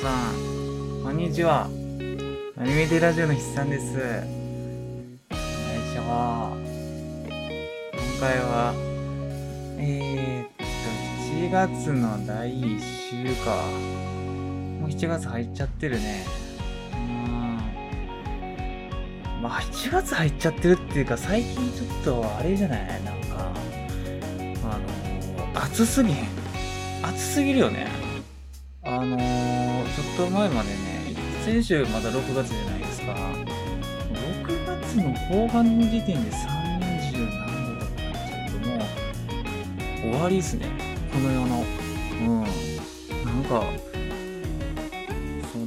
さん、こんにちは。アニメテラジオの筆算です。よいしょ。今回は、えー、っと、7月の第1週か。もう7月入っちゃってるね。うん。まあ、7月入っちゃってるっていうか、最近ちょっと、あれじゃない？なんか、あの、暑すぎん。暑すぎるよね。あのー、ちょっと前までね、先週まだ6月じゃないですか。6月の後半の時点で30何度とかなっちゃうともう、終わりっすね。この世の。うん。なんか、その、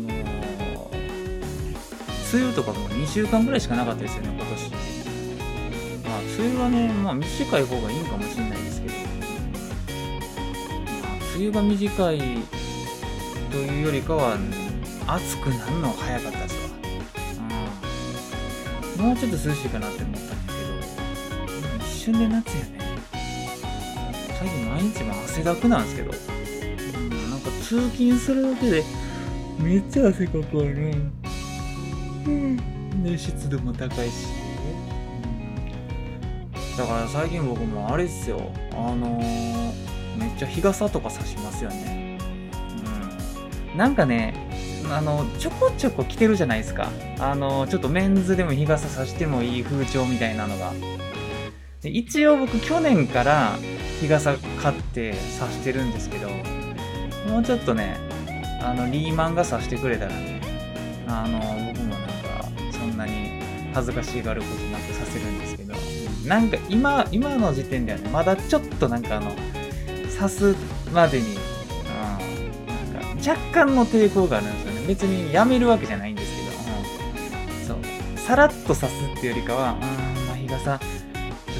梅雨とかも2週間ぐらいしかなかったですよね、今年。まあ、梅雨はね、まあ短い方がいいんかもしれないですけど。まあ、梅雨が短いというよりかは、暑くなるのは早かったですわ。うん。もうちょっと涼しいかなって思ったんだけど、一瞬で夏やね。最近毎日も汗だくなんですけど、うん、なんか通勤するだけで、めっちゃ汗かくわね。うん。で、湿度も高いし。うんだから最近僕もあれっすよ。あのー、めっちゃ日傘とか差しますよね。なんかね、あの、ちょこちょこ着てるじゃないですか。あの、ちょっとメンズでも日傘さしてもいい風潮みたいなのが。で一応僕去年から日傘買ってさしてるんですけど、もうちょっとね、あの、リーマンがさしてくれたらね、あの、僕もなんか、そんなに恥ずかしがることなくさせるんですけど、なんか今、今の時点ではね、まだちょっとなんかあの、刺すまでに、若干の抵抗があるんですよね。別にやめるわけじゃないんですけど、うん、そう。さらっと刺すっていうよりかは、うん、まあ日傘、ちょ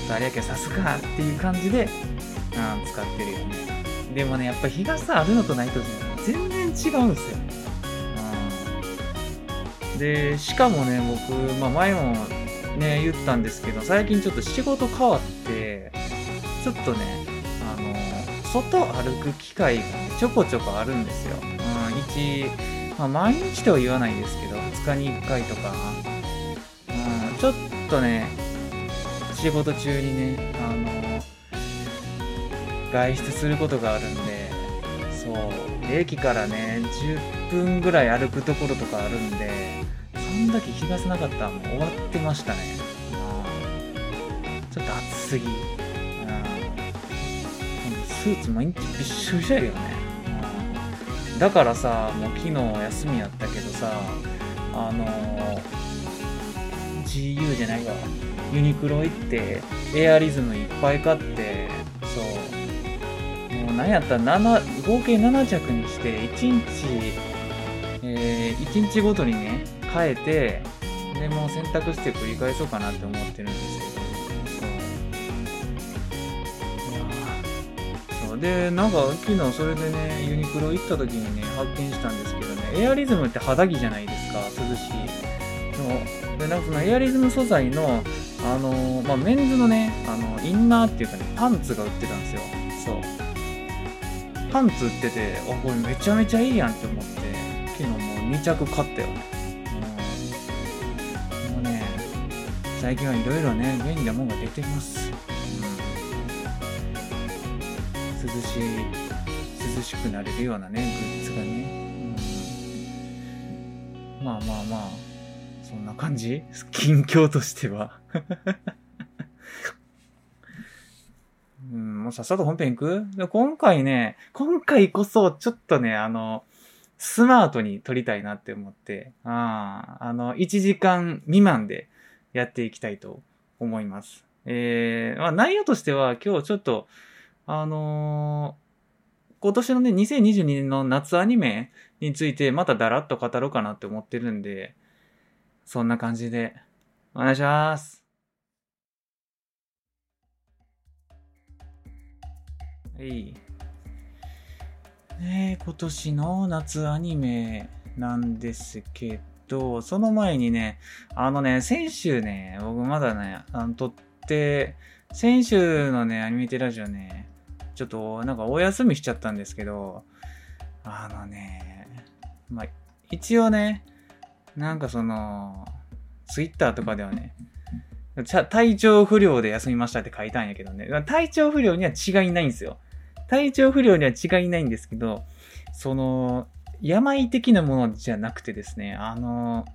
っとあれやけど刺すかっていう感じで、うん、使ってるよね。でもね、やっぱ日傘あるのとないと全然違うんですよ。うん、で、しかもね、僕、まあ前もね、言ったんですけど、最近ちょっと仕事変わって、ちょっとね、あの、外歩く機会がねちょこちょこあるんですよ。まあ、毎日とは言わないですけど、2日に1回とか、うん、ちょっとね、仕事中にね、あの、外出することがあるんで、そう、駅からね、10分ぐらい歩くところとかあるんで、そんだけ日がさなかったらもう終わってましたね。うんちょっと暑すぎ。うんスーツ毎日びっしょびしょやけどね。だからさ、もう昨日休みやったけどさ、あの GU じゃないわ。ユニクロ行って、エアリズムいっぱい買って、そう。もうなんやったら7、合計7着にして、1日、えー、1日ごとにね、変えて、で、もう洗濯して繰り返そうかなって思ってるんですで、なんか昨日それでね、ユニクロ行った時にね、発見したんですけどね、エアリズムって肌着じゃないですか、涼しい。ので、なんかそのエアリズム素材の、あのーまあ、メンズのね、あの、インナーっていうかね、パンツが売ってたんですよ。そう。パンツ売ってて、あ、これめちゃめちゃいいやんって思って、昨日もう2着買ったよね。うん。もうね、最近はいろいろね、便利なもんが出てます。涼しい、涼しくなれるようなね、グッズがね。うん。まあまあまあ、そんな感じ？近況としては。うん、もうさっさと本編行く？今回ね、今回こそちょっとね、あの、スマートに撮りたいなって思って、あ、あの、1時間未満でやっていきたいと思います。えー、まあ内容としては今日ちょっと、あのー今年のね、2022年の夏アニメについてまただらっと語ろうかなって思ってるんで、そんな感じで、お願いします。はい。ね今年の夏アニメなんですけど、その前にね、あのね、先週ね、僕まだね、あの、撮って、先週のね、アニメテラジオね、ちょっとなんかお休みしちゃったんですけど、あのね、まあ、一応ね、なんかその、ツイッターとかではね、体調不良で休みましたって書いたんやけどね。体調不良には違いないんですよ。体調不良には違いないんですけど、その、病的なものじゃなくてですね、あの、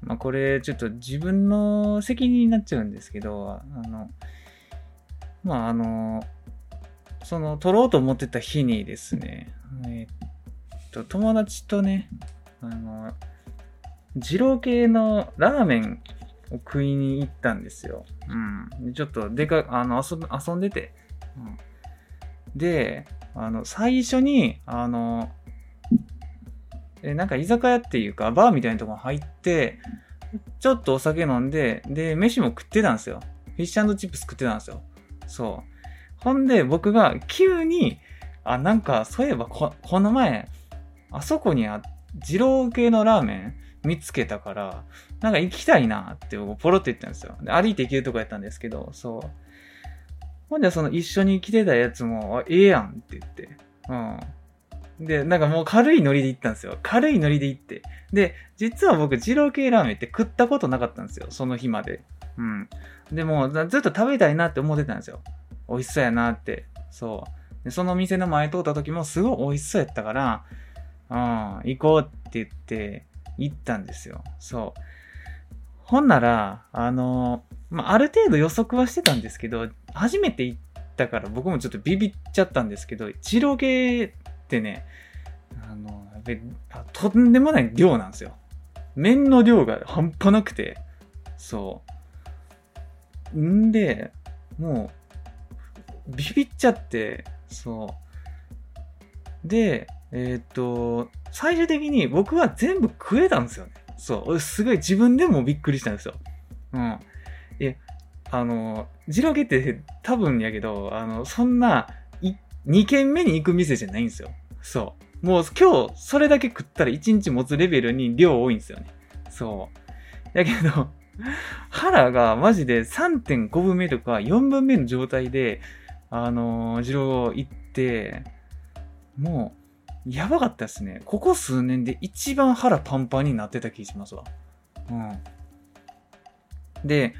まあ、これちょっと自分の責任になっちゃうんですけど、あの、まあ、あの、その、撮ろうと思ってた日にですね、えっと、友達とね、あの、二郎系のラーメンを食いに行ったんですよ。うん。ちょっとでか、あの、遊遊んでて。うん、で、あの、最初に、あの、え、なんか居酒屋っていうか、バーみたいなところ入って、ちょっとお酒飲んで、で、飯も食ってたんですよ。フィッシュチップス食ってたんですよ。そう。ほんで、僕が急に、あ、なんか、そういえばこ、この前、あそこにあ、二郎系のラーメン見つけたから、なんか行きたいなってポロって言ったんですよ。で歩いて行けるとこやったんですけど、そう。ほんで、その一緒に来てたやつも、ええやんって言って。うん。で、なんかもう軽いノリで行ったんですよ。軽いノリで行って。で、実は僕、二郎系ラーメンって食ったことなかったんですよ。その日まで。うん。でも、ずっと食べたいなって思ってたんですよ。美味しそうやなって。そう。で、その店の前通った時もすごい美味しそうやったから、うん、行こうって言って行ったんですよ。そう。ほんなら、あの、まあ、ある程度予測はしてたんですけど、初めて行ったから僕もちょっとビビっちゃったんですけど、二郎系ってね、あの、とんでもない量なんですよ。麺の量が半端なくて、そう。んで、もう、ビビっちゃって、そう。で、えっ、と、最終的に僕は全部食えたんですよね。そう。すごい自分でもびっくりしたんですよ。うん。え、あの、ジロゲって多分やけど、あの、そんな、2軒目に行く店じゃないんですよ。そう。もう今日それだけ食ったら1日持つレベルに量多いんですよね。そう。やけど、腹がマジで3.5分目とか4分目の状態で、あのー、二郎行って、もう、やばかったですね。ここ数年で一番腹パンパンになってた気しますわ。うん。で、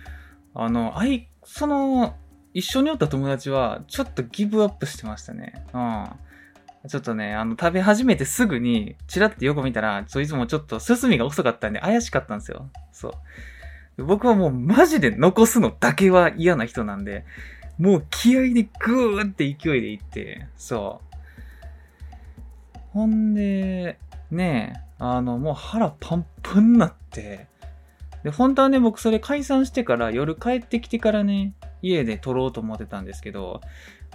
あの、あい、その、一緒におった友達は、ちょっとギブアップしてましたね。うん。ちょっとね、あの、食べ始めてすぐに、チラッて横見たら、そいつもちょっと進みが遅かったんで怪しかったんですよ。そう。僕はもうマジで残すのだけは嫌な人なんで、もう気合でグーって勢いでいって、そう。ほんで、ねえ、あの、もう腹パンパンになって、で、本当はね、僕それ解散してから夜帰ってきてからね、家で撮ろうと思ってたんですけど、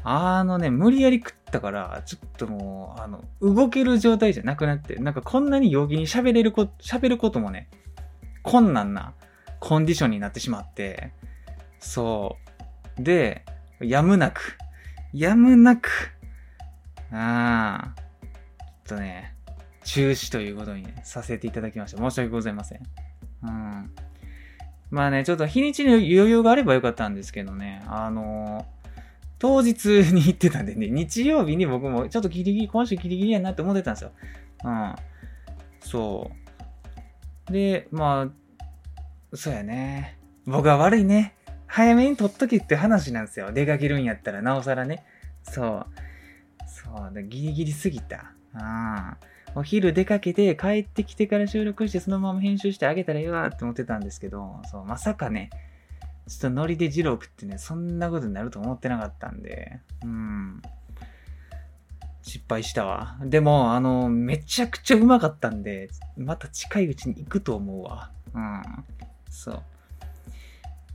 あのね、無理やり食ったから、ちょっともう、あの、動ける状態じゃなくなって、なんかこんなに陽気に喋れること、喋ることもね、困難なコンディションになってしまって、そう。で、やむなく、やむなく、ああ、ちょっとね、中止ということに、ね、させていただきました。申し訳ございません。うん。まあね、ちょっと日にちに余裕があればよかったんですけどね、あのー、当日に行ってたんでね、日曜日に僕もちょっとギリギリ、今週ギリギリやなって思ってたんですよ。うん。そう。で、まあ、そうやね。僕は悪いね。早めに取っとけって話なんですよ。出かけるんやったら、なおさらね。そう。そう。ギリギリすぎた。うん。お昼出かけて帰ってきてから収録してそのまま編集してあげたらいいわって思ってたんですけど、そう、まさかね、ちょっとノリでジロー食ってね、そんなことになると思ってなかったんで、うん。失敗したわ。でも、あの、めちゃくちゃうまかったんで、また近いうちに行くと思うわ。うん。そう。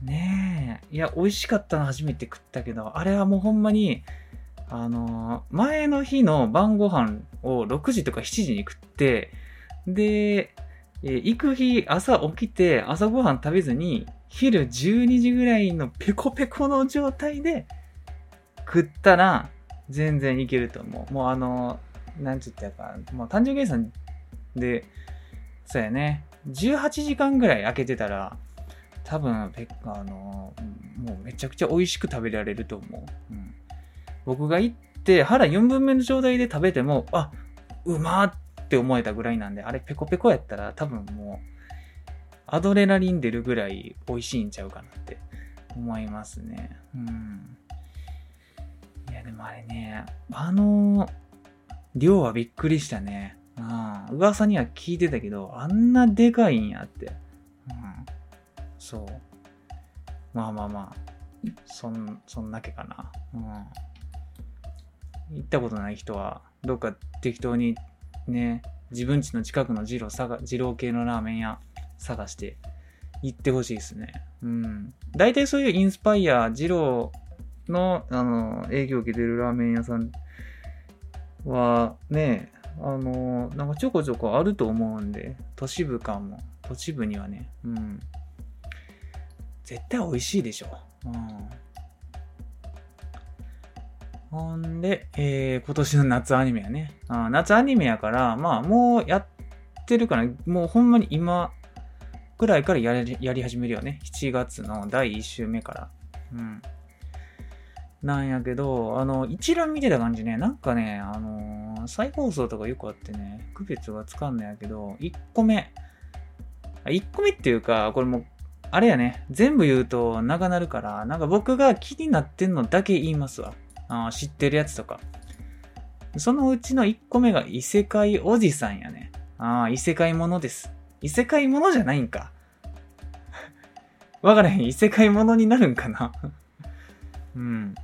ねえ。いや、美味しかったの初めて食ったけど、あれはもうほんまに、あのー、前の日の晩ご飯を6時とか7時に食って、で、えー、行く日、朝起きて朝ごはん食べずに、昼12時ぐらいのペコペコの状態で食ったら、全然いけると思う。もうあのー、なんつったか、もう単純計算で、そうやね、18時間ぐらい空けてたら、多分、あのーの、もうめちゃくちゃ美味しく食べられると思う。うん僕が行って腹4分目の状態で食べても、あ、うまっって思えたぐらいなんで、あれペコペコやったら多分もう、アドレナリン出るぐらい美味しいんちゃうかなって思いますね。うん。いや、でもあれね、あの量はびっくりしたね。うん。噂には聞いてたけど、あんなでかいんやって。うん。そう。まあまあまあ。そん、そんだけかな。うん。行ったことない人は、どっか適当にね、自分家の近くの二郎、二郎系のラーメン屋探して行ってほしいですね。うん。大体そういうインスパイア、二郎の、あの、営業を受けてるラーメン屋さんは、ね、あの、なんかちょこちょこあると思うんで、都市部感も、都市部にはね、うん。絶対美味しいでしょ。うん。ほんで、えー、今年の夏アニメやね。あ夏アニメやから、まあ、もうやってるから、もうほんまに今ぐらいからやりやり始めるよね。7月の第1週目から。うん。なんやけど、あの、一覧見てた感じね、なんかね、あのー、再放送とかよくあってね、区別がつかんのやけど、1個目。1個目っていうか、これもあれやね、全部言うと長なるから、なんか僕が気になってんのだけ言いますわ。あ知ってるやつとか。そのうちの1個目が異世界おじさんやね。ああ、異世界ものです。異世界ものじゃないんか。わからへん。異世界ものになるんかな うん。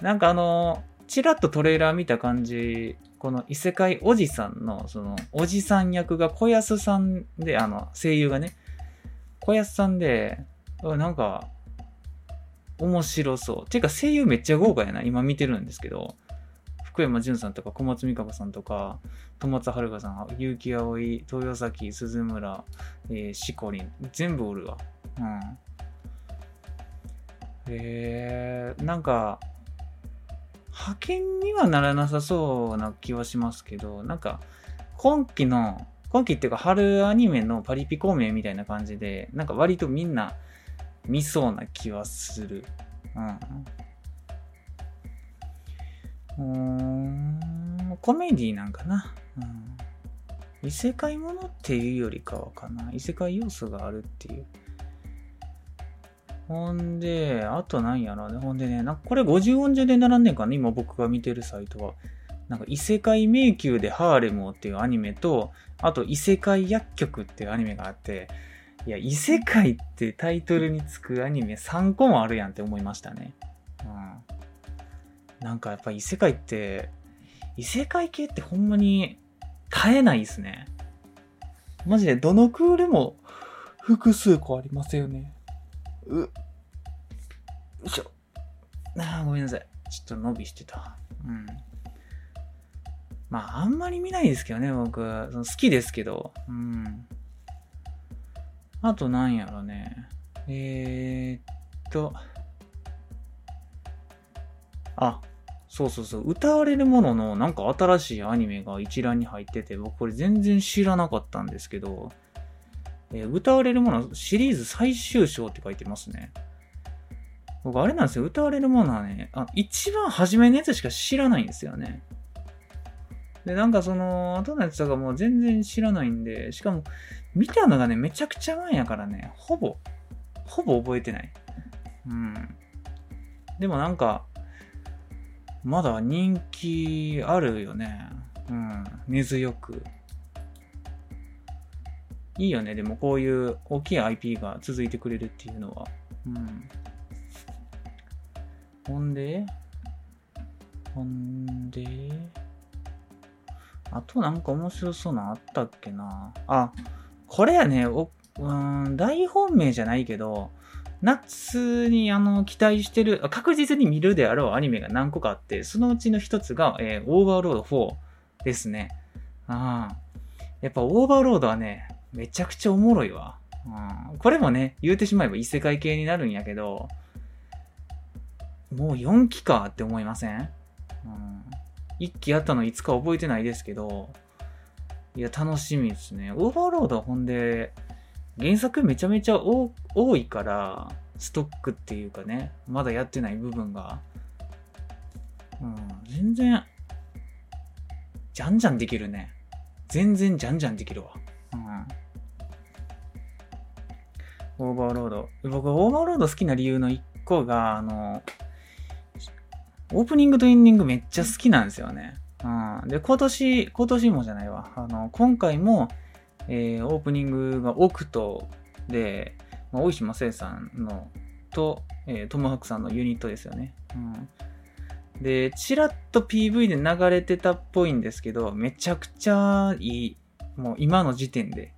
なんかあのー、ちらっとトレーラー見た感じ、この異世界おじさんの、その、おじさん役が小安さんで、あの、声優がね、小安さんで、なんか、面白そう。ていうか声優めっちゃ豪華やな。今見てるんですけど。福山潤さんとか小松美香子さんとか、戸松遥さん、結城葵、豊崎、鈴村、えー、しこりん、全部おるわ。うん。えー、なんか、派遣にはならなさそうな気はしますけど、なんか、今期の、今期っていうか春アニメのパリピ孔明みたいな感じで、なんか割とみんな見そうな気はする。うん。うん、コメディなんかな。うん。異世界ものっていうよりかはかな。異世界要素があるっていう。ほんで、あと何やろうね。ほんでね、なんかこれ50音順で並んでんかな今僕が見てるサイトは。なんか異世界迷宮でハーレムをっていうアニメと、あと異世界薬局っていうアニメがあって、いや、異世界ってタイトルにつくアニメ3個もあるやんって思いましたね。うん。なんかやっぱ異世界って、異世界系ってほんまに絶えないですね。マジでどのクールも複数個ありますよね。う、よいしょ。ああ、ごめんなさい。ちょっと伸びしてた。うん。まあ、あんまり見ないですけどね、僕。その好きですけど。うん。あとなんやろね。えー、っと。あ、そうそうそう。歌われるもののなんか新しいアニメが一覧に入ってて、僕これ全然知らなかったんですけど、えー、歌われるものシリーズ最終章って書いてますね。僕あれなんですよ。歌われるものはね、あ一番初めのやつしか知らないんですよね。で、なんかその、後のやつとかも全然知らないんで、しかも、見たのがね、めちゃくちゃ前やからね、ほぼ、ほぼ覚えてない。うん。でもなんか、まだ人気あるよね。うん。根強く。いいよね。でもこういう大きい IP が続いてくれるっていうのは。うん。ほんで、ほんで、あとなんか面白そうなあったっけなあ、これやね、おうん、大本命じゃないけど、夏にあの期待してる、確実に見るであろうアニメが何個かあって、そのうちの一つが、えー、オーバーロード4ですね。ああ。やっぱオーバーロードはね、めちゃくちゃおもろいわ。うん、これもね、言うてしまえば異世界系になるんやけど、もう4期かって思いません、うん1期あったのいつか覚えてないですけど、いや、楽しみですね。オーバーロードほんで、原作めちゃめちゃ多いから、ストックっていうかね、まだやってない部分が。うん、全然、じゃんじゃんできるね。全然じゃんじゃんできるわ。うん。オーバーロード。僕、オーバーロード好きな理由の一個が、あの、オープニングとエンディングめっちゃ好きなんですよね。うん。で、今年、今年もじゃないわ。あの、今回も、えー、オープニングがオクトで、まあ、大石正さんの、と、えー、トムハクさんのユニットですよね。うん。で、ちらっと PV で流れてたっぽいんですけど、めちゃくちゃいい。もう今の時点で。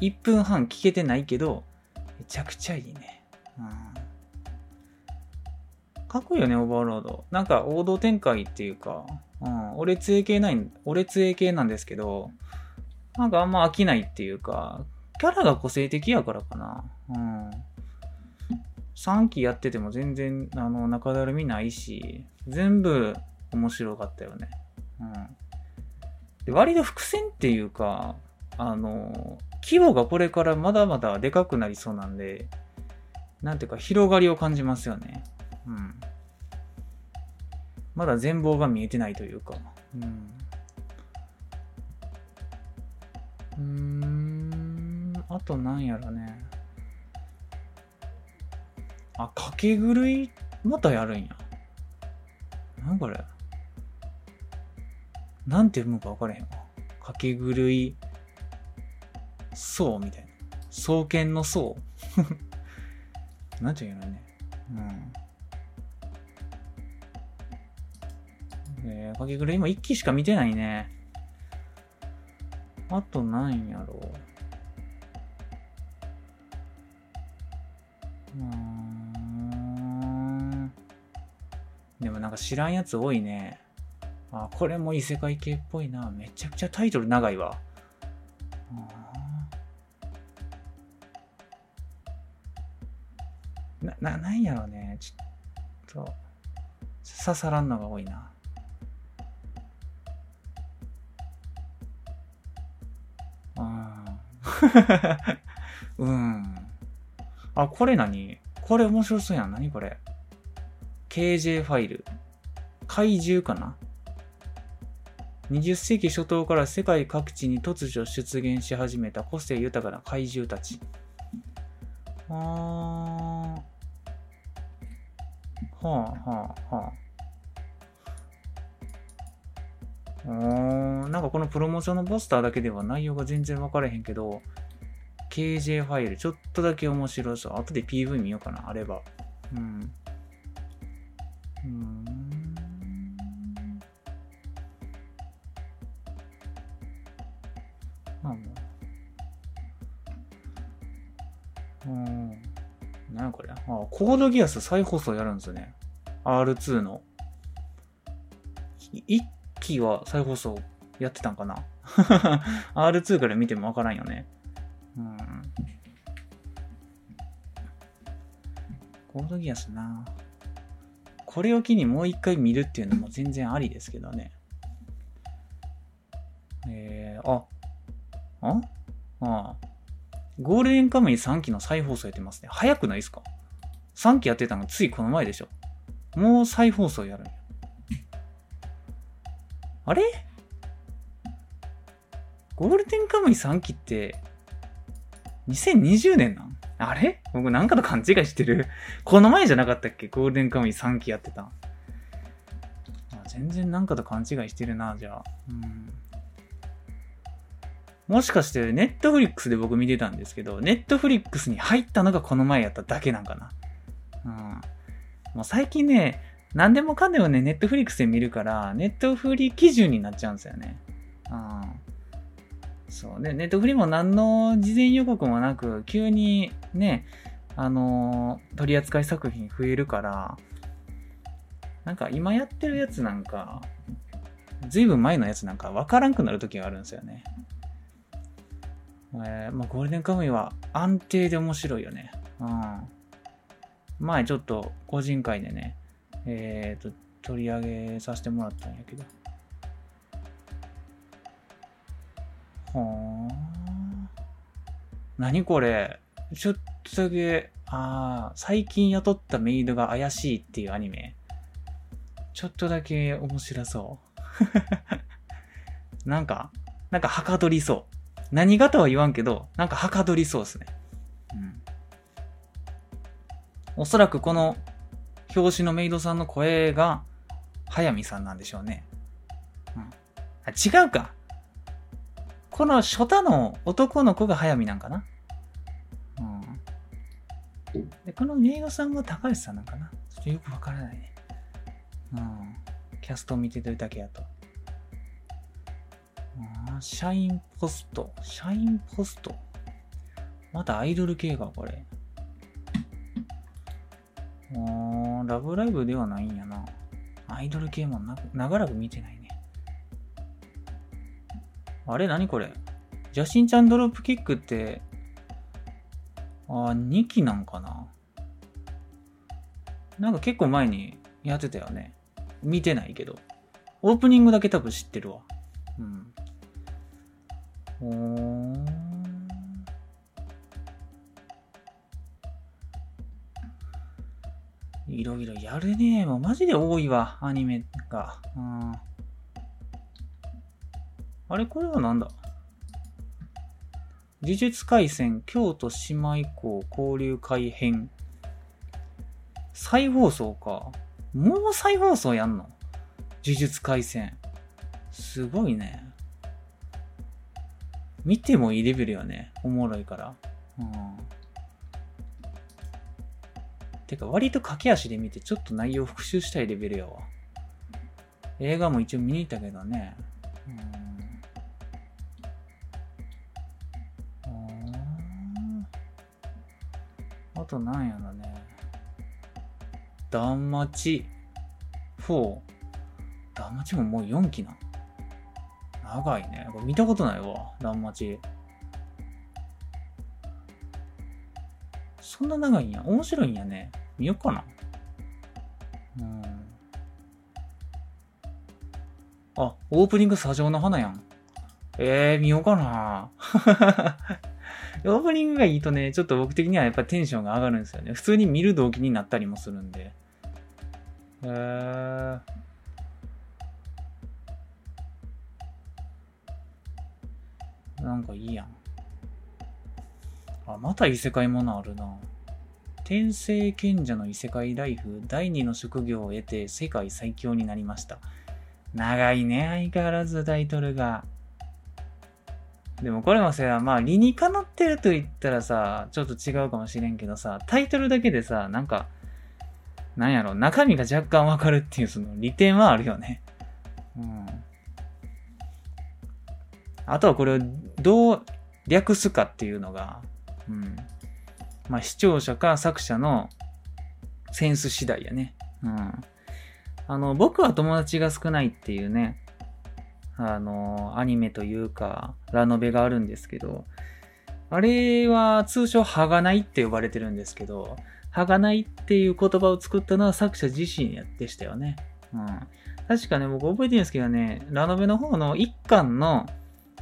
1分半聞けてないけど、めちゃくちゃいいね。うん。かっこいいよね、オーバーロード。なんか王道展開っていうか、うん、俺通系ない、俺通系なんですけど、なんかあんま飽きないっていうか、キャラが個性的やからかな。うん。3期やってても全然、あの、中だるみないし、全部面白かったよね。うん。で割と伏線っていうか、あの、規模がこれからまだまだでかくなりそうなんで、なんていうか広がりを感じますよね。まだ全貌が見えてないというか。うん。うん、あとなんやろね。あ、かけ狂いまたやるんや。なんこれ。なんて読むか分からへんわ。かけ狂い、そうみたいな。双剣のそう。なんていうのね。うん。えー、かけ狂い今1期しか見てないね。あと何やろう。うん。でもなんか知らんやつ多いね。あ、これも異世界系っぽいな。めちゃくちゃタイトル長いわ。な、な、なんやろうね。ちょっと、刺さらんのが多いな。うん。あ、これ何？これ面白そうやん。何これ ?KJ ファイル。怪獣かな ?20 世紀初頭から世界各地に突如出現し始めた個性豊かな怪獣たち。あー。はあはあはあ。なんかこのプロモーションのポスターだけでは内容が全然分からへんけど、KJ ファイルちょっとだけ面白そう。後で PV 見ようかな、あれば。うん。うん。まあもう。うん。何これあ、コードギアス再放送やるんですよね。R2 の。1期は再放送やってたんかな ?R2 から見てもわからんよね。うん。コードギアスな。これを機にもう一回見るっていうのも全然ありですけどね。えー、あ、あああ。ゴールデンカムイ3期の再放送やってますね。早くないですか ?3 期やってたのついこの前でしょ。もう再放送やるんや。あれ？ゴールデンカムイ3期って、2020年なん？あれ？僕なんかと勘違いしてる。この前じゃなかったっけ？ゴールデンカムイ3期やってた全然なんかと勘違いしてるな、じゃあ。うん。もしかして、ネットフリックスで僕見てたんですけど、ネットフリックスに入ったのがこの前やっただけなんかな。うん。もう最近ね、何でもかんでもね、ネットフリックスで見るから、ネットフリ基準になっちゃうんですよね。うん。そうね、ネットフリも何の事前予告もなく、急にね、あのー、取り扱い作品増えるから、なんか今やってるやつなんか、ずいぶん前のやつなんか分からんくなる時があるんですよね。えー、まあ、ゴールデンカムイは安定で面白いよね。うん。前ちょっと個人会でね、えっ、ー、と、取り上げさせてもらったんやけど。はあ。何これちょっとだけ、ああ、最近雇ったメイドが怪しいっていうアニメ。ちょっとだけ面白そう。なんか、なんかはかどりそう。何がとは言わんけど、なんかはかどりそうですね。うん。おそらくこの表紙のメイドさんの声が、早見さんなんでしょうね。うん。あ、違うか。この初太の男の子が早見なんかな。うん。で、このメイドさんが高橋さんなんかな。ちょっとよくわからないね。うん。キャストを見てるだけやと。あ社員ポスト。社員ポスト。またアイドル系か、これ。あラブライブではないんやな。アイドル系もな長らく見てないね。あれ何これ？ジャシンちゃんドロップキックって、あ2期なんかな？なんか結構前にやってたよね。見てないけど。オープニングだけ多分知ってるわ。うん。おー。いろいろやるね。もうマジで多いわ、アニメが。うん。あれこれはなんだ？呪術廻戦京都姉妹校交流会編。再放送か。もう再放送やんの？呪術廻戦。すごいね。見てもいいレベルよね。おもろいから。うん。てか、割と駆け足で見て、ちょっと内容復習したいレベルやわ。映画も一応見に行ったけどね。うん。あとなんやろね。断末4。断末ももう4期な。長いね。これ見たことないわ。断末。そんな長いんや？面白いんやね。見よっかな。うん。あ、オープニング砂上の花やん。えー、見ようかな。オープニングがいいとね、ちょっと僕的にはやっぱテンションが上がるんですよね。普通に見る動機になったりもするんで。えー。なんかいいやん。あ、また異世界ものあるな。天聖賢者の異世界ライフ第二の職業を得て世界最強になりました。長いね、相変わらずタイトルが。でもこれもさ、まあ理にかなってると言ったらさ、ちょっと違うかもしれんけどさ、タイトルだけでさ、なんか、なんやろ、中身が若干わかるっていうその利点はあるよね。うん。あとはこれをどう略すかっていうのが、うん。まあ、視聴者か作者のセンス次第やね。うん。あの、僕は友達が少ないっていうね、あの、アニメというか、ラノベがあるんですけど、あれは通称、はがないって呼ばれてるんですけど、はがないっていう言葉を作ったのは作者自身でしたよね。うん。確かね、僕覚えてるんですけどね、ラノベの方の一巻の、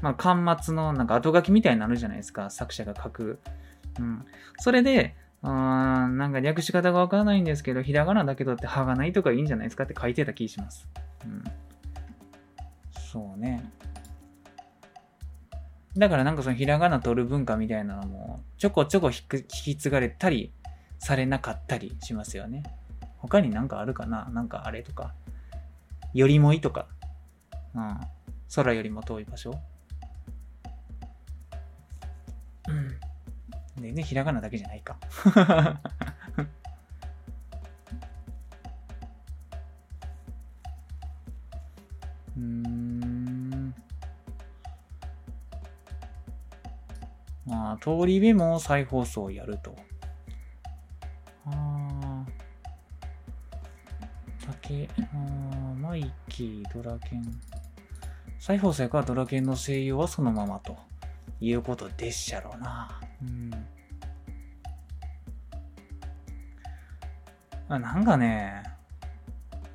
まあ、巻末のなんか後書きみたいになるじゃないですか、作者が書く。うん。それで、うん、なんか略し方がわからないんですけど、ひらがなだけどってはがないとかいいんじゃないですかって書いてた気します。うん。そうね。だからなんかそのひらがな取る文化みたいなのもちょこちょこ引き継がれたりされなかったりしますよね。他になんかあるかな？なんかあれとか。よりもいとか。うん。空よりも遠い場所。うん。全然ひらがなだけじゃないか。うん。まあ、通り部も再放送やると。ああ。竹、あマイキー、ドラケン。再放送やからドラケンの声優はそのままということでっしゃろうな。うん。あ、なんかね、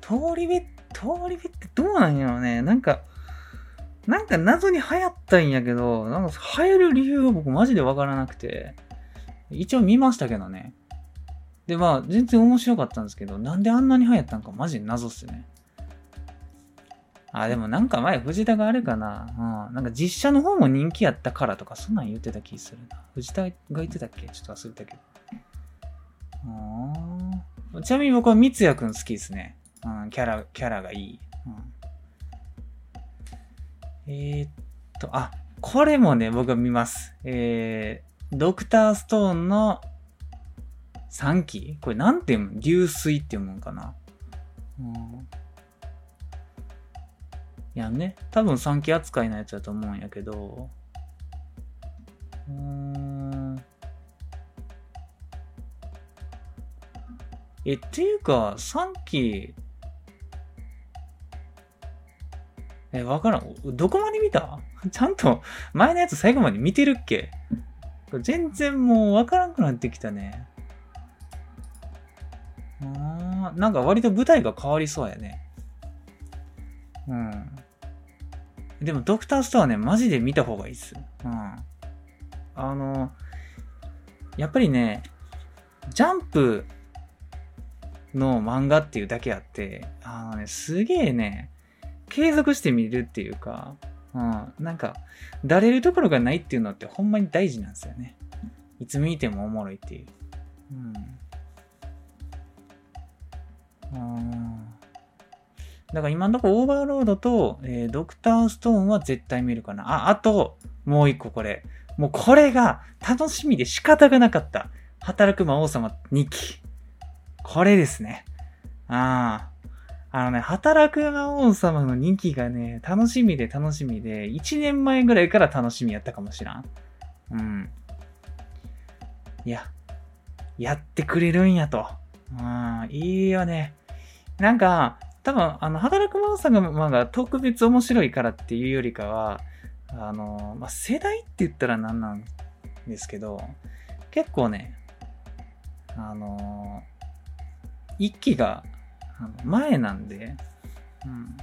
通り部、通り部ってどうなんやろうね。なんか、なんか謎に流行ったんやけど、なんか流行る理由が僕マジでわからなくて、一応見ましたけどね。で、まあ、全然面白かったんですけど、なんであんなに流行ったんかマジ謎っすね。あ、でもなんか前藤田があれかな。うん。なんか実写の方も人気やったからとか、そんなん言ってた気するな。藤田が言ってたっけ？ちょっと忘れたけど。あちなみに僕は三谷くん好きですね。うん、キャラ、キャラがいい。うん、えー、っと、あ、これもね、僕は見ます。えー、ドクターストーンの3期？これなんて読む？流水って読むんかなうん。いやね、多分3期扱いのやつだと思うんやけど、うん。え、っていうか、3期、え、わからん。どこまで見た？ちゃんと前のやつ最後まで見てるっけ？全然もうわからんくなってきたね。あなんか割と舞台が変わりそうやね。うん。でも、ドクターストアね、マジで見た方がいいっす。うん。あの、やっぱりね、ジャンプの漫画っていうだけあって、あのね、すげえね、継続して見るっていうか、うん、なんか、だれるところがないっていうのってほんまに大事なんですよね。いつ見てもおもろいっていう。うん。うん。だから今のところオーバーロードと、えー、ドクターストーンは絶対見るかな。あ、あと、もう一個これ。もうこれが楽しみで仕方がなかった。働く魔王様2期。これですね。ああ。あのね、働く魔王様の2期がね、楽しみで楽しみで、1年前ぐらいから楽しみやったかもしらん。うん。いや、やってくれるんやと。うん、いいよね。なんか、多分、あの、働く魔王様がまあ特別面白いからっていうよりかは、あの、まあ、世代って言ったら何なんですけど、結構ね、あの、一期が前なんで、うん。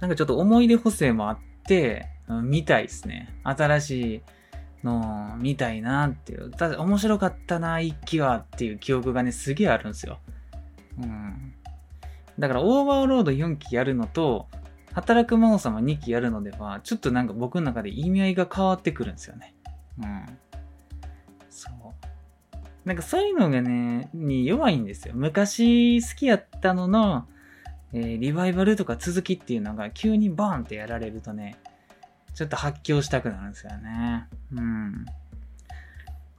なんかちょっと思い出補正もあって、見たいですね。新しいの見たいなっていう。ただ面白かったな、一期はっていう記憶がね、すげえあるんですよ。うん。だからオーバーロード4期やるのと、働く魔王様2期やるのでは、ちょっとなんか僕の中で意味合いが変わってくるんですよね。うん。そう。なんかそういうのがね、に弱いんですよ。昔好きやったのの、えー、リバイバルとか続きっていうのが急にバーンってやられるとね、ちょっと発狂したくなるんですよね。うん。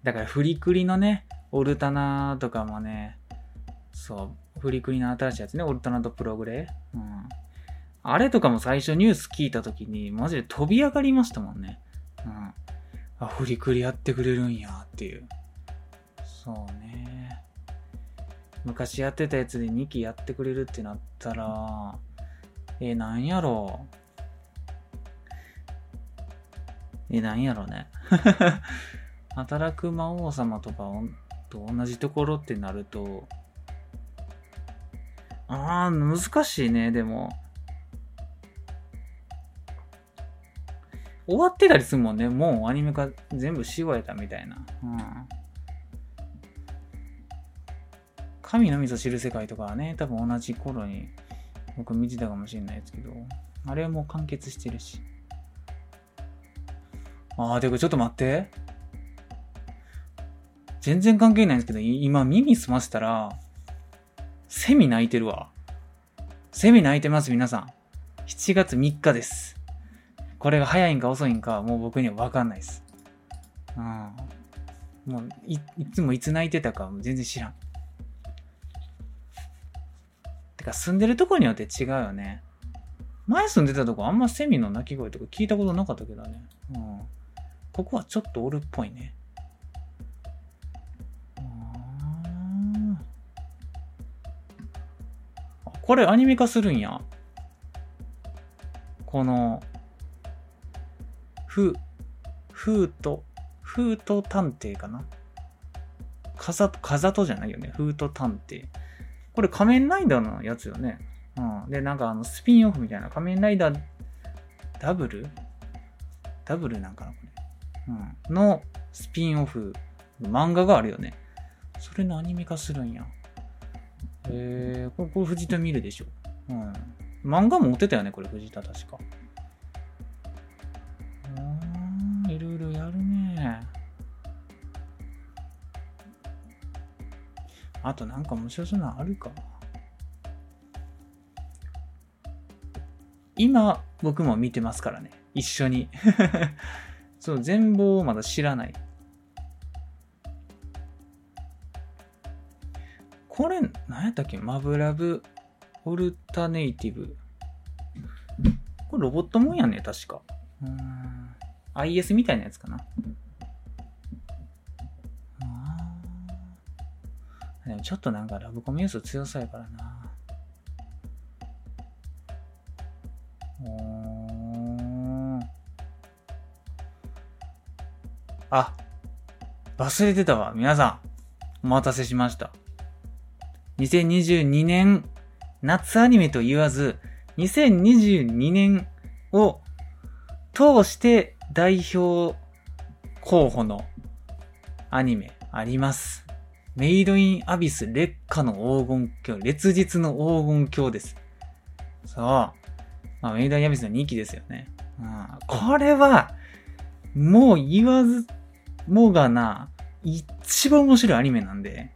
だからフリクリのね、オルタナとかもね、そう、フリクリの新しいやつね、オルタナとプログレ。うん。あれとかも最初ニュース聞いた時に、マジで飛び上がりましたもんね。うん。あ、フリクリやってくれるんやっていう。そうね。昔やってたやつで2期やってくれるってなったら、えー、なんやろう。えー、なんやろうね。働く魔王様とかと同じところってなると、ああ、難しいね、でも。終わってたりするもんね。もうアニメ化全部し終えたみたいな。うん。神のみぞ知る世界とかはね、多分同じ頃に僕見てたかもしれないですけど、あれはもう完結してるし。あー、でもちょっと待って。全然関係ないんですけど、今耳澄ませたら、セミ泣いてるわ。セミ泣いてます、皆さん。7月3日です。これが早いんか遅いんか、もう僕にはわかんないです。うん。もうい、いつもいつ泣いてたか全然知らん。てか住んでるとこによって違うよね。前住んでたとこあんまセミの鳴き声とか聞いたことなかったけどね。うん。ここはちょっとおるっぽいね。これアニメ化するんや。この、ふ、ふーと、ふーと探偵かな？かざと、かざとじゃないよね。ふーと探偵。これ仮面ライダーのやつよね。うん。で、なんかあの、スピンオフみたいな仮面ライダーダブル？ダブルなんかなこれ。うん。のスピンオフ漫画があるよね。それのアニメ化するんや。えー、これ、こ藤田見るでしょ。うん。漫画も持ってたよね、これ、藤田確か。うん、いろいろやるね。あとなんか面白そうなのあるか今、僕も見てますからね。一緒に。そう、全貌をまだ知らない。これ、何やったっけ？マブラブオルタネイティブ。これロボットもんやね、確か。IS みたいなやつかな。でもちょっとなんかラブコメ要素強そうやからな。あ、忘れてたわ。皆さん、お待たせしました。2022年夏アニメと言わず、2022年を通して代表候補のアニメあります。メイドインアビス劣化の黄金鏡、烈日の黄金鏡です。そう。まあ、メイドインアビスの2期ですよね。うん、これは、もう言わずもがな、一番面白いアニメなんで、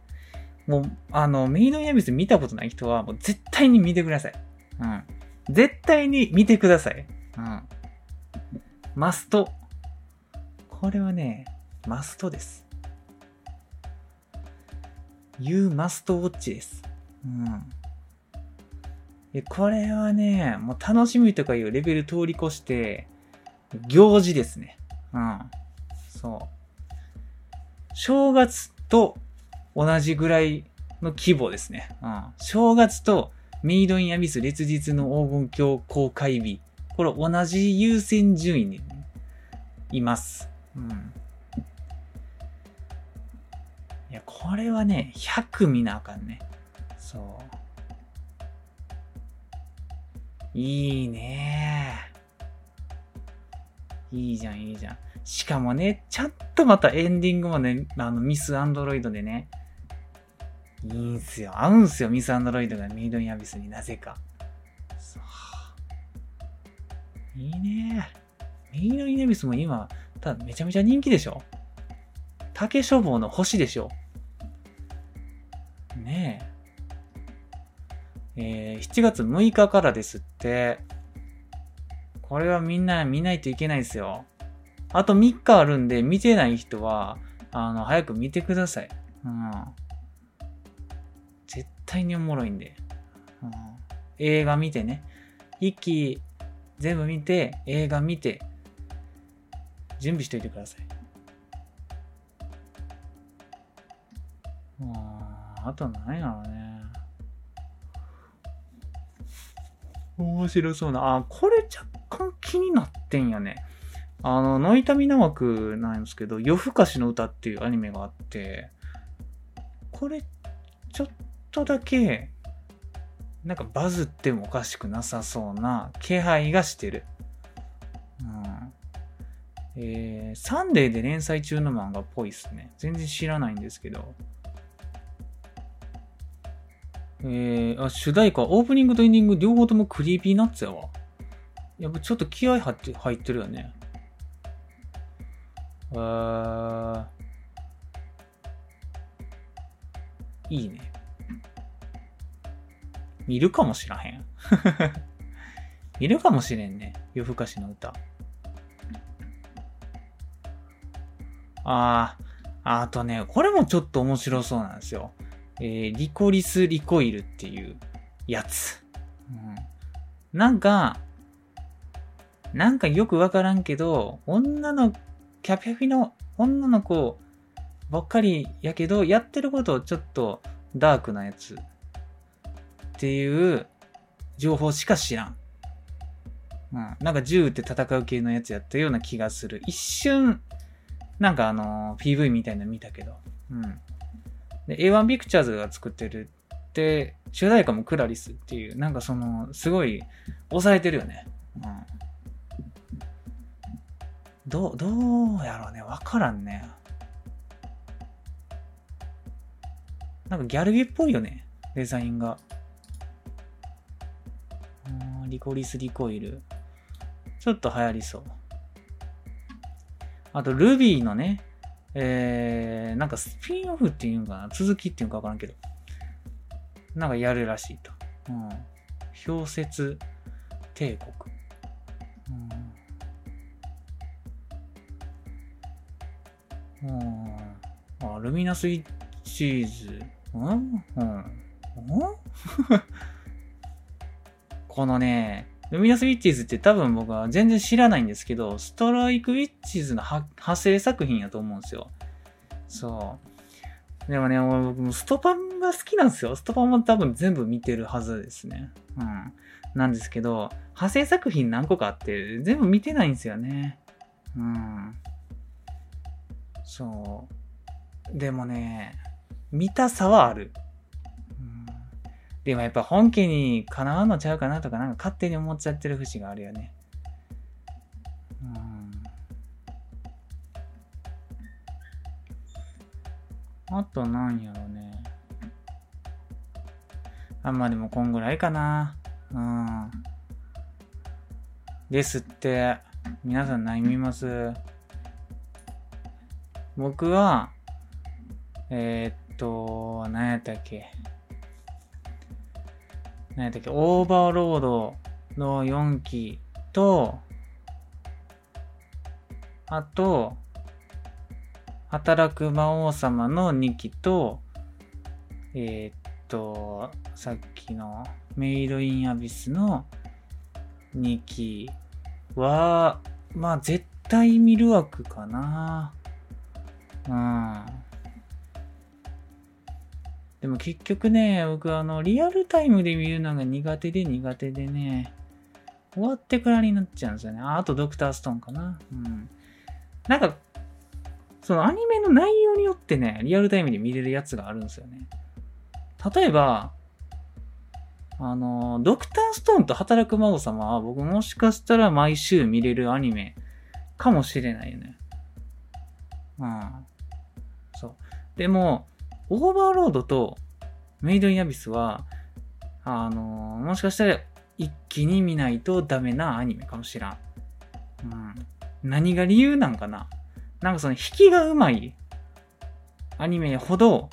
もう、あの、メイドインアビス見たことない人は、もう絶対に見てください。うん。絶対に見てください。うん。マスト。これはね、マストです。You must watch です。うん。でこれはね、もう楽しみとかいうレベル通り越して、行事ですね。うん。そう。正月と同じぐらいの規模ですね。うん。正月とメイドインアビス烈日の黄金鏡公開日。これ同じ優先順位にいます。うん。いや、これはね、100見なあかんね。そう。いいねいいじゃん、いいじゃん。しかもね、ちゃんとまたエンディングもね、あの、ミス・アンドロイドでね、いいんすよ。合うんすよ、ミス・アンドロイドがメイド・イン・アビスになぜか。いいねメイド・イン・アビスも今、ただめちゃめちゃ人気でしょ竹書房の星でしょねえ。えー、7月6日からですって。これはみんな見ないといけないですよ。あと3日あるんで、見てない人は、あの、早く見てください。うん。絶対におもろいんで。うん、映画見てね。一期全部見て、映画見て、準備しといてください。ああと何やろうね。面白そうな。あ、これ若干気になってんやね。あの、ノイタミナ枠なんですけど、夜更かしの歌っていうアニメがあって、これ、ちょっとだけ、なんかバズってもおかしくなさそうな気配がしてる。うん。えー、サンデーで連載中の漫画っぽいっすね。全然知らないんですけど。えー、あ、主題歌、オープニングとエンディング両方とも Creepy Nuts やわ。やっぱちょっと気合入って、入ってるよね。あーいいね。見るかもしらへん。見るかもしれんね。よふかしのうた。ああ、あとね、これもちょっと面白そうなんですよ。えー、リコリス・リコイルっていうやつ。うん、なんか、なんかよくわからんけど、女の、キャピャピの女の子ばっかりやけど、やってることちょっとダークなやつっていう情報しか知らん。うん、なんか銃って戦う系のやつやったような気がする。一瞬、なんかあのー、PV みたいなの見たけど。うん。で、A1 ピクチャーズが作ってるって、主題歌もクラリスっていう、なんかその、すごい、抑えてるよね。うん。どう、どうやろうね。わからんね。なんかギャルゲっぽいよね。デザインが。リコリスリコイル。ちょっと流行りそう。あと、ルビーのね、えー、なんかスピンオフっていうんかな？続きっていうかわからんけど。なんかやるらしいと。うん。氷雪帝国。うん。うん。あ、ルミナスイッチーズ。うん？うんうん？このね、ルミナスウィッチーズって多分僕は全然知らないんですけど、ストライクウィッチーズの派生作品やと思うんですよ。そう。でもね、僕もストパンが好きなんですよ。ストパンも多分全部見てるはずですね。うん。なんですけど、派生作品何個かあって全部見てないんですよね。うん。そう。でもね、見たさはある。でもやっぱ本家にかなうのちゃうかなとかなんか勝手に思っちゃってる節があるよね。うん。あとなんやろうね。あん、までもこんぐらいかな。うん。ですって。皆さん何見ます僕は、えー、っと、何やったっけ。何やったっけ、オーバーロードの4期と、あと、働く魔王様の2期と、えー、っと、さっきのメイドインアビスの2期は、まあ絶対見る枠かな。うん。でも結局ね、僕あの、リアルタイムで見るのが苦手で苦手でね、終わってからになっちゃうんですよね。ああとドクターストーンかな。うん。なんか、そのアニメの内容によってね、リアルタイムで見れるやつがあるんですよね。例えば、あの、ドクターストーンと働く魔王様は僕もしかしたら毎週見れるアニメかもしれないよね。うん。そう。でも、オーバーロードとメイドインアビスは、あの、もしかしたら一気に見ないとダメなアニメかもしらん。うん。何が理由なんかな？なんかその引きがうまいアニメほど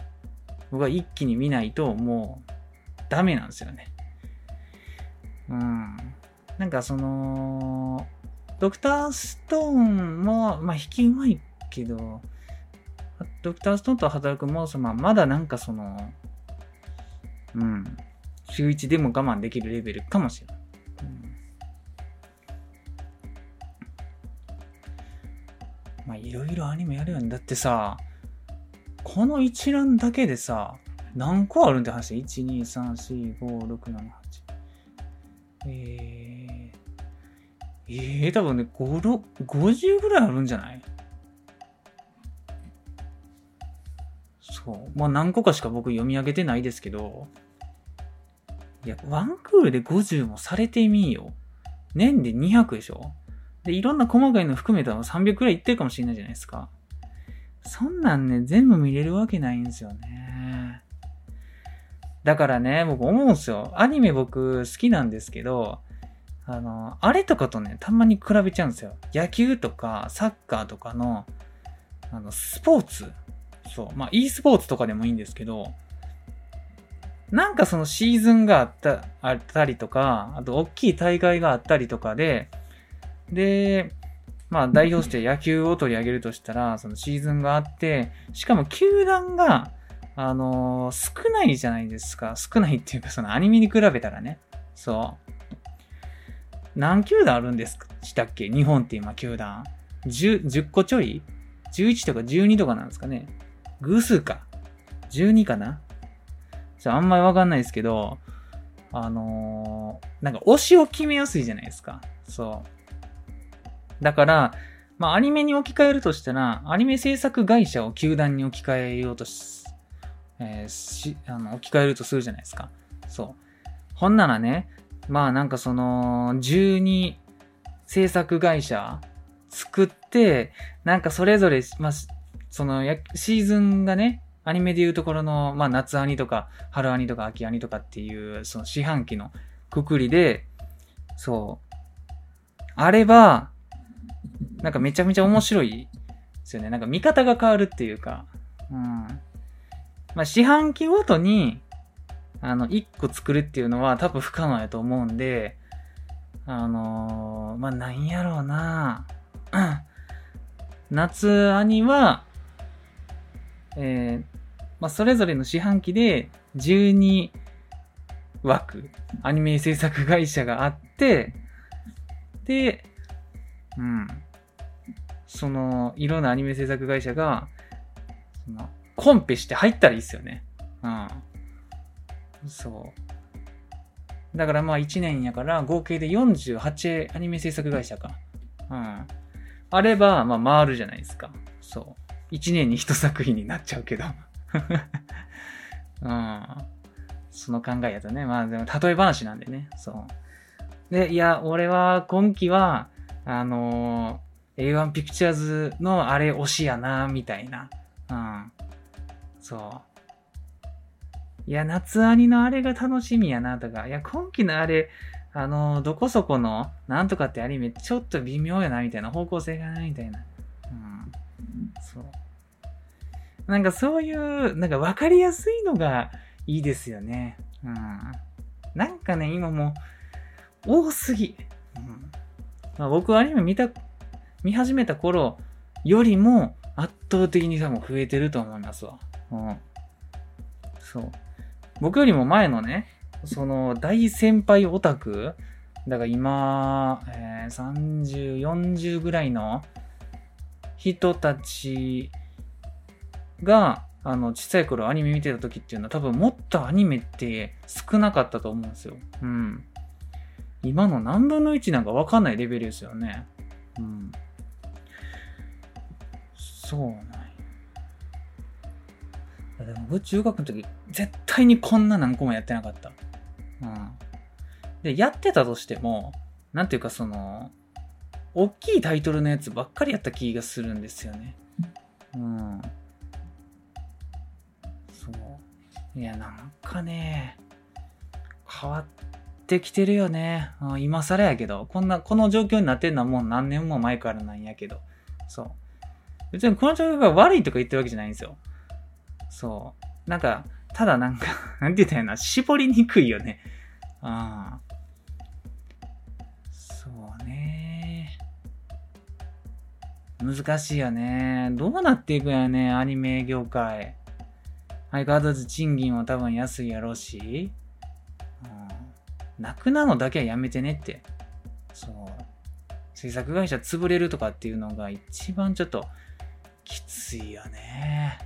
僕は一気に見ないともうダメなんですよね。うん。なんかその、ドクターストーンも、まあ引きうまいけど、ドクターストーンと働くモー様はまだなんかその、うん、週1でも我慢できるレベルかもしれない。うん、まあいろいろアニメやるよね。だってさ、この一覧だけでさ、何個あるんって話 ?1、2、3、4、5、6、7、8。えー、えー、多分ね、5、6、50ぐらいあるんじゃない？そう。まあ何個かしか僕読み上げてないですけど、いや、ワンクールで50もされてみよ。年で200でしょ？で、いろんな細かいの含めたら300くらいいってるかもしれないじゃないですか。そんなんね、全部見れるわけないんですよね。だからね、僕思うんですよ。アニメ僕好きなんですけど、あの、あれとかとね、たまに比べちゃうんですよ。野球とかサッカーとかの、あの、スポーツ。そう。まあ、e スポーツとかでもいいんですけど、なんかそのシーズンがあった、あったりとか、あと大きい大会があったりとかで、で、まあ代表して野球を取り上げるとしたら、そのシーズンがあって、しかも球団が、あのー、少ないじゃないですか。少ないっていうか、そのアニメに比べたらね。そう。何球団あるんですか？したっけ？日本って今球団。10、10個ちょい ?11 とか12とかなんですかね偶数か。12かなじゃああんまりわかんないですけど、あのー、なんか推しを決めやすいじゃないですか。そう。だから、まあアニメに置き換えるとしたら、アニメ制作会社を球団に置き換えようとし、えー、しあの置き換えるとするじゃないですか。そう。ほんならね、まあなんかその、12制作会社作って、なんかそれぞれ、まあ、そのや、シーズンがね、アニメでいうところの、まあ、夏アニとか、春アニとか、秋アニとかっていう、その四半期のくくりで、そう。あれば、なんかめちゃめちゃ面白いですよね。なんか見方が変わるっていうか。うん。まあ、四半期ごとに、あの、一個作るっていうのは多分不可能やと思うんで、あのー、まあ、なんやろうな 夏アニは、えー、まあ、それぞれの四半期で12枠、アニメ制作会社があって、で、うん。その、いろんなアニメ制作会社が、その、コンペして入ったらいいっすよね。うん。そう。だからまあ1年やから合計で48アニメ制作会社か。うん。あれば、まあ回るじゃないですか。そう。1年に1作品になっちゃうけど。うん。その考えやとね。まあでも例え話なんでね。そう。で、いや、俺は今期は、あのー、A1 ピクチャーズのあれ推しやな、みたいな。うん。そう。いや、夏アニのあれが楽しみやなとか、いや、今期のあれ、あの、どこそこの、なんとかってアニメ、ちょっと微妙やな、みたいな、方向性がないみたいな。そう。なんかそういう、なんか分かりやすいのがいいですよね。うん。なんかね、今もう、多すぎ。うん。まあ、僕アニメ見た、見始めた頃よりも圧倒的に多分増えてると思いますわ。うん。そう。僕よりも前のね、その大先輩オタク、だから今、えー、30、40ぐらいの人たちが、あの、小さい頃アニメ見てた時っていうのは多分もっとアニメって少なかったと思うんですよ。うん。今の何分の1なんかわかんないレベルですよね。うん。そうなんでも僕中学の時絶対にこんな何個もやってなかった。うん。で、やってたとしても、なんていうかその、大きいタイトルのやつばっかりやった気がするんですよね。うん。そう。いや、なんかね、変わってきてるよね。今更やけど、こんな、この状況になってるのはもう何年も前からなんやけど、そう。別にこの状況が悪いとか言ってるわけじゃないんですよ。そう。なんか、ただなんかなんて言ったらいいな、絞りにくいよね。ああ。難しいよね。どうなっていくんやね、アニメ業界。相変わらず賃金は多分安いやろうし。うん。泣くなのだけはやめてねって。そう。制作会社潰れるとかっていうのが一番ちょっときついよね。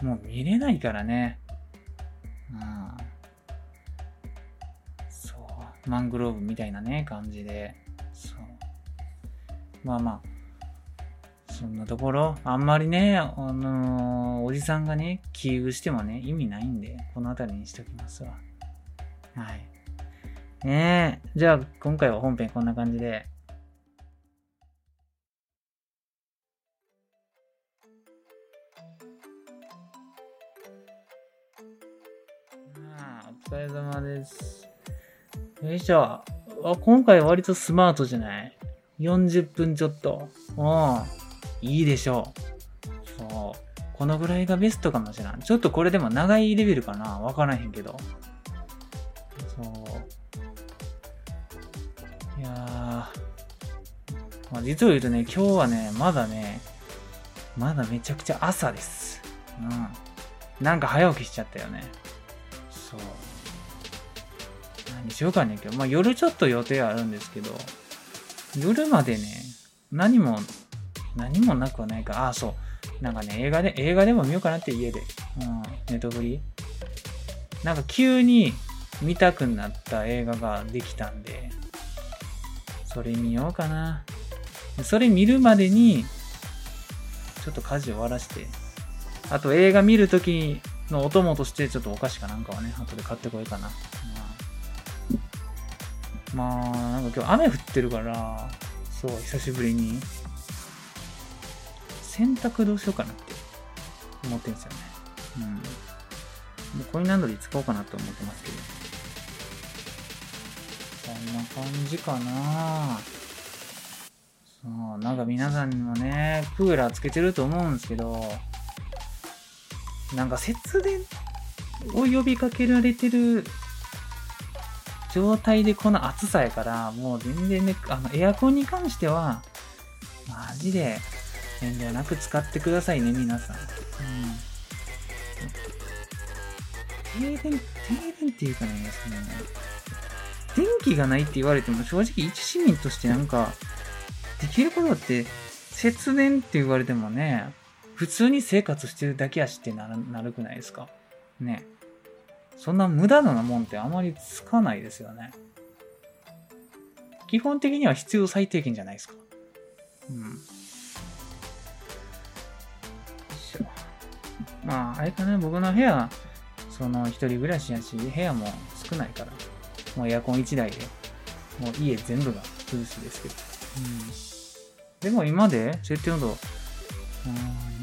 うん、もう見れないからね。うん、そう。マングローブみたいなね、感じで。まあまあ、そんなところ、あんまりね、あのー、おじさんがね、気遇してもね、意味ないんで、この辺りにしときますわ。はい。ねえ、じゃあ今回は本編こんな感じで、お疲れ様です。よいしょ。あ、今回割とスマートじゃない？?40 分ちょっと。うん。いいでしょう。そう。このぐらいがベストかもしれない。ちょっとこれでも長いレベルかなわからへんけど。そう。いやー。まあ、実を言うとね、今日はね、まだね、まだめちゃくちゃ朝です。うん。なんか早起きしちゃったよね。そう。何しようかね今日。まあ夜ちょっと予定あるんですけど、夜までね、何も、何もなくはないか。ああ、そう。なんかね、映画で、映画でも見ようかなって家で。うん、ネトフリ。なんか急に見たくなった映画ができたんで、それ見ようかな。それ見るまでに、ちょっと家事終わらして、あと映画見るときのお供としてちょっとお菓子かなんかはね、後で買ってこようかな。まあ、なんか今日雨降ってるから、そう、久しぶりに、洗濯どうしようかなって思ってるんですよね。うん。もうコインランドリー使おうかなと思ってますけど。感じかなそう、なんか皆さんにもね、クーラーつけてると思うんですけど、なんか節電を呼びかけられてる状態でこの暑さやから、もう全然ね、あの、エアコンに関しては、マジで遠慮なく使ってくださいね、皆さん。うん。停電、停電っていうかね、そのね、電気がないって言われても正直一市民としてなんか、できることって、節電って言われてもね、普通に生活してるだけやしってなるなるくないですか？ね。そんな無駄なもんってあまりつかないですよね。基本的には必要最低限じゃないですか。うん。まあ、あれかな、僕の部屋、その一人暮らしやし、部屋も少ないから、もうエアコン1台で、もう家全部が涼しいですけど。うん。でも今で設定温度、うん、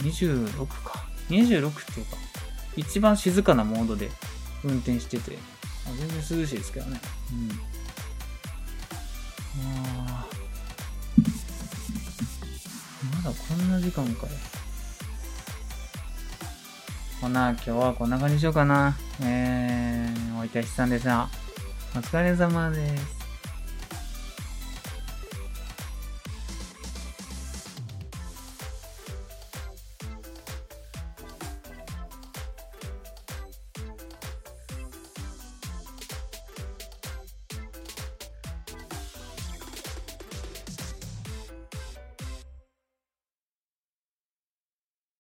26か。26っていうか、一番静かなモードで運転してて、あ全然涼しいですけどね。うん。あまだこんな時間かよ。ほな、今日はこんな感じにしようかな。えー、おいたしさんでした。お疲れ様です。